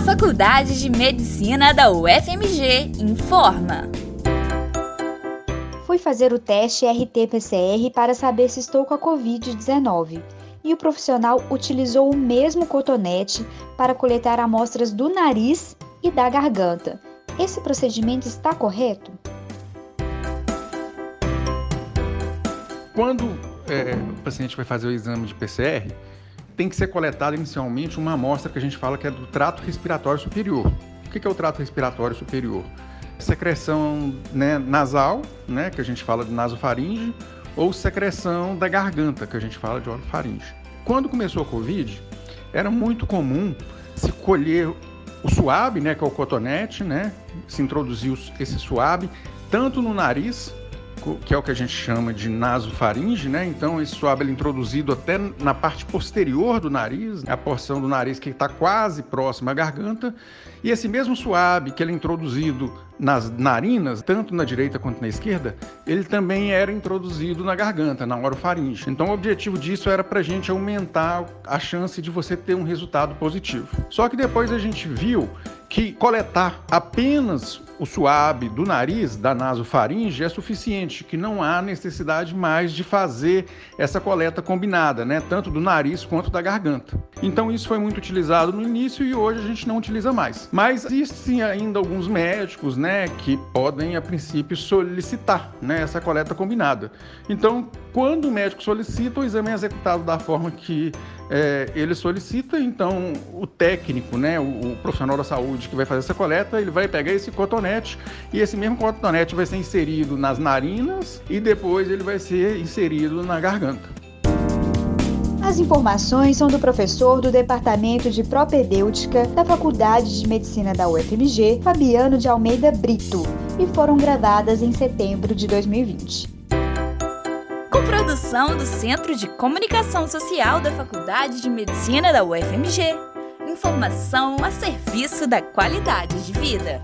A Faculdade de Medicina da UFMG informa. Fui fazer o teste RT-PCR para saber se estou com a Covid-19 e o profissional utilizou o mesmo cotonete para coletar amostras do nariz e da garganta. Esse procedimento está correto? Quando é, o paciente vai fazer o exame de PCR, tem que ser coletada inicialmente uma amostra que a gente fala que é do trato respiratório superior. O que é o trato respiratório superior? Secreção né, nasal, né, que a gente fala de nasofaringe, ou secreção da garganta, que a gente fala de orofaringe. Quando começou a Covid, era muito comum se colher o suave, né, que é o cotonete, né, se introduziu esse suave tanto no nariz que é o que a gente chama de nasofaringe, né? Então esse suave é introduzido até na parte posterior do nariz, a porção do nariz que está quase próxima à garganta, e esse mesmo suave que ele é introduzido nas narinas, tanto na direita quanto na esquerda, ele também era introduzido na garganta, na orofaringe. Então o objetivo disso era para a gente aumentar a chance de você ter um resultado positivo. Só que depois a gente viu que coletar apenas o suave do nariz, da nasofaringe, é suficiente, que não há necessidade mais de fazer essa coleta combinada, né? tanto do nariz quanto da garganta. Então isso foi muito utilizado no início e hoje a gente não utiliza mais. Mas existem ainda alguns médicos né, que podem, a princípio, solicitar né, essa coleta combinada. Então, quando o médico solicita, o exame é executado da forma que é, ele solicita, então o técnico, né, o, o, profissional da saúde que vai fazer essa coleta, ele vai pegar esse cotonete e esse mesmo cotonete vai ser inserido nas narinas e depois ele vai ser inserido na garganta. As informações são do professor do Departamento de Propedêutica da Faculdade de Medicina da UFMG, Fabiano de Almeida Brito, e foram gravadas em setembro de 2020 com produção do Centro de Comunicação Social da Faculdade de Medicina da UFMG. Informação a serviço da qualidade de vida.